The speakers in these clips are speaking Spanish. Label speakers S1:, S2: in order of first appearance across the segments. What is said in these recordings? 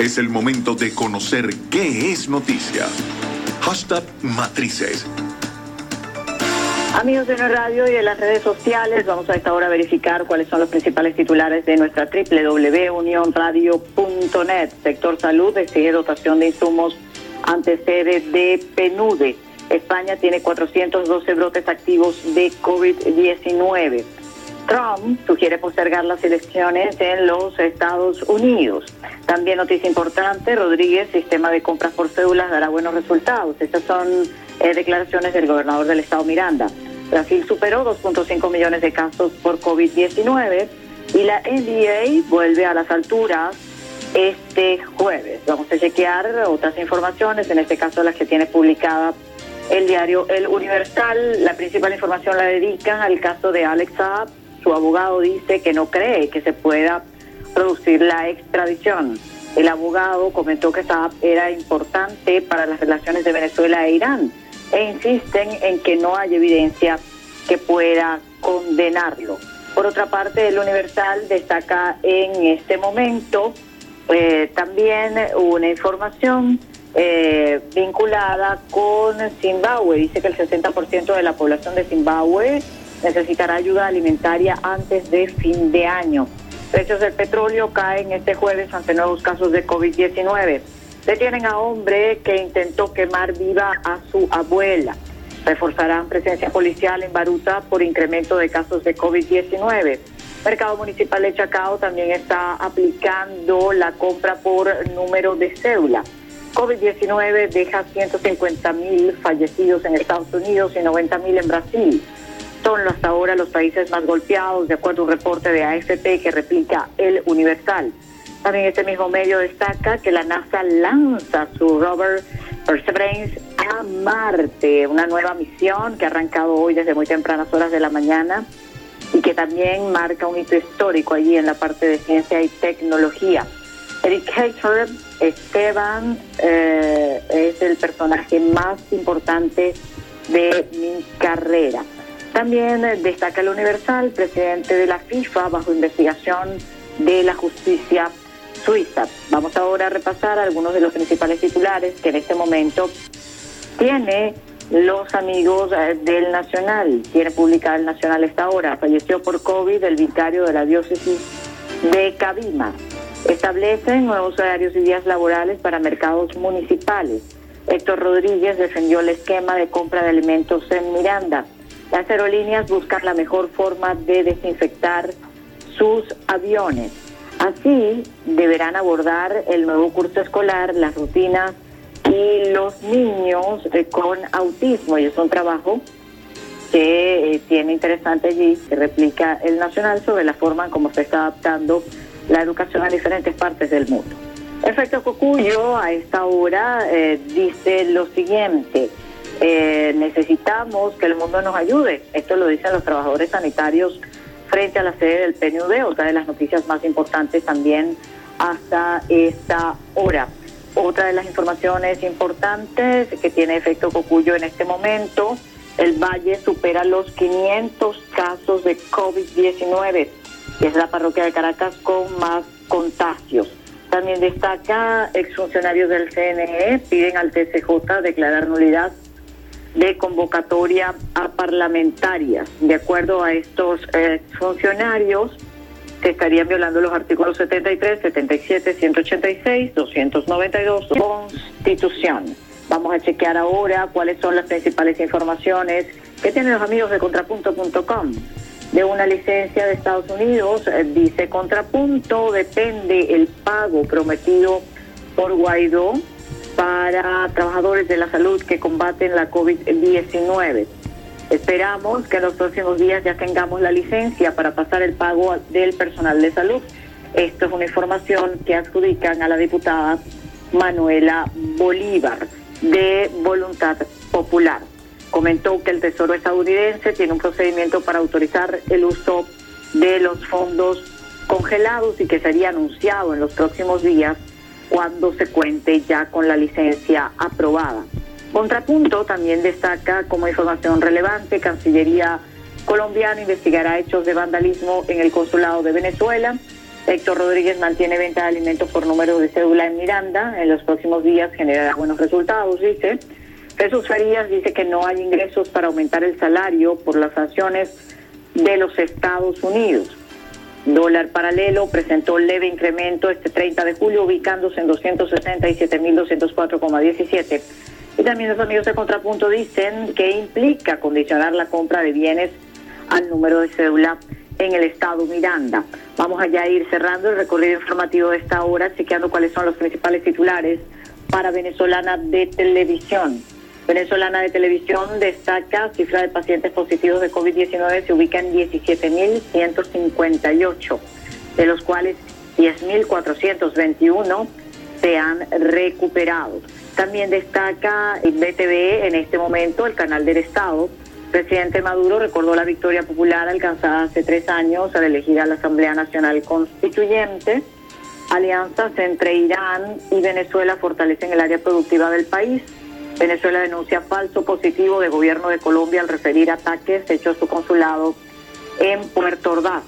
S1: Es el momento de conocer qué es noticia. Hashtag Matrices.
S2: Amigos de la radio y de las redes sociales, vamos a esta hora a verificar cuáles son los principales titulares de nuestra www.unionradio.net. Sector salud exige dotación de insumos ante sede de PNUDE. España tiene 412 brotes activos de COVID-19. Trump sugiere postergar las elecciones en los Estados Unidos. También noticia importante, Rodríguez, sistema de compras por cédulas dará buenos resultados. Estas son eh, declaraciones del gobernador del estado Miranda. Brasil superó 2.5 millones de casos por COVID-19 y la NBA vuelve a las alturas este jueves. Vamos a chequear otras informaciones, en este caso las que tiene publicada el diario El Universal. La principal información la dedican al caso de Alex Saab su abogado dice que no cree que se pueda producir la extradición. El abogado comentó que esta era importante para las relaciones de Venezuela e Irán e insisten en que no hay evidencia que pueda condenarlo. Por otra parte, el Universal destaca en este momento eh, también una información eh, vinculada con Zimbabue. Dice que el 60% de la población de Zimbabue necesitará ayuda alimentaria antes de fin de año. Precios del petróleo caen este jueves ante nuevos casos de COVID-19. Detienen a hombre que intentó quemar viva a su abuela. Reforzarán presencia policial en Baruta por incremento de casos de COVID-19. Mercado Municipal de Chacao también está aplicando la compra por número de cédula. COVID-19 deja 150 mil fallecidos en Estados Unidos y 90 mil en Brasil son hasta ahora los países más golpeados, de acuerdo a un reporte de AFP que replica el Universal. También este mismo medio destaca que la NASA lanza su rover Perseverance a Marte, una nueva misión que ha arrancado hoy desde muy tempranas horas de la mañana y que también marca un hito histórico allí en la parte de ciencia y tecnología. Eric Hater, Esteban, eh, es el personaje más importante de mi carrera. También destaca el Universal, presidente de la FIFA, bajo investigación de la justicia suiza. Vamos ahora a repasar algunos de los principales titulares que en este momento tiene los amigos eh, del Nacional. Tiene publicada el Nacional esta hora. Falleció por COVID el vicario de la diócesis de Cabima. Establecen nuevos horarios y días laborales para mercados municipales. Héctor Rodríguez defendió el esquema de compra de alimentos en Miranda. Las aerolíneas buscan la mejor forma de desinfectar sus aviones. Así deberán abordar el nuevo curso escolar, las rutinas y los niños eh, con autismo. Y es un trabajo que eh, tiene interesante allí, que replica el Nacional sobre la forma en cómo se está adaptando la educación a diferentes partes del mundo. Efecto Cocuyo a esta hora eh, dice lo siguiente. Eh, necesitamos que el mundo nos ayude. Esto lo dicen los trabajadores sanitarios frente a la sede del PNUD, otra de las noticias más importantes también hasta esta hora. Otra de las informaciones importantes que tiene efecto Cocuyo en este momento, el Valle supera los 500 casos de COVID-19 y es la parroquia de Caracas con más contagios. También destaca exfuncionarios del CNE piden al TCJ declarar nulidad de convocatoria a parlamentarias. De acuerdo a estos eh, funcionarios, se estarían violando los artículos 73, 77, 186, 292 Constitución. Vamos a chequear ahora cuáles son las principales informaciones que tienen los amigos de contrapunto.com. De una licencia de Estados Unidos, eh, dice Contrapunto, depende el pago prometido por Guaidó para trabajadores de la salud que combaten la COVID-19. Esperamos que en los próximos días ya tengamos la licencia para pasar el pago del personal de salud. Esto es una información que adjudican a la diputada Manuela Bolívar de Voluntad Popular. Comentó que el Tesoro estadounidense tiene un procedimiento para autorizar el uso de los fondos congelados y que sería anunciado en los próximos días cuando se cuente ya con la licencia aprobada. Contrapunto también destaca como información relevante, Cancillería colombiana investigará hechos de vandalismo en el consulado de Venezuela. Héctor Rodríguez mantiene venta de alimentos por número de cédula en Miranda. En los próximos días generará buenos resultados, dice. Jesús Farías dice que no hay ingresos para aumentar el salario por las sanciones de los Estados Unidos. Dólar paralelo presentó leve incremento este 30 de julio, ubicándose en 267.204,17. Y también los amigos de Contrapunto dicen que implica condicionar la compra de bienes al número de cédula en el estado Miranda. Vamos allá a ir cerrando el recorrido informativo de esta hora, chequeando cuáles son los principales titulares para Venezolana de Televisión. Venezolana de Televisión destaca cifra de pacientes positivos de COVID-19 se ubica en 17.158, de los cuales 10.421 se han recuperado. También destaca el BTV en este momento, el canal del Estado. Presidente Maduro recordó la victoria popular alcanzada hace tres años al elegir a la Asamblea Nacional Constituyente. Alianzas entre Irán y Venezuela fortalecen el área productiva del país. Venezuela denuncia falso positivo de gobierno de Colombia al referir ataques hechos a su consulado en Puerto Ordaz.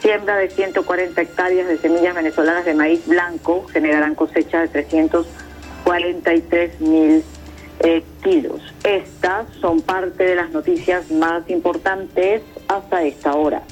S2: Siembra de 140 hectáreas de semillas venezolanas de maíz blanco generarán cosecha de 343 mil eh, kilos. Estas son parte de las noticias más importantes hasta esta hora.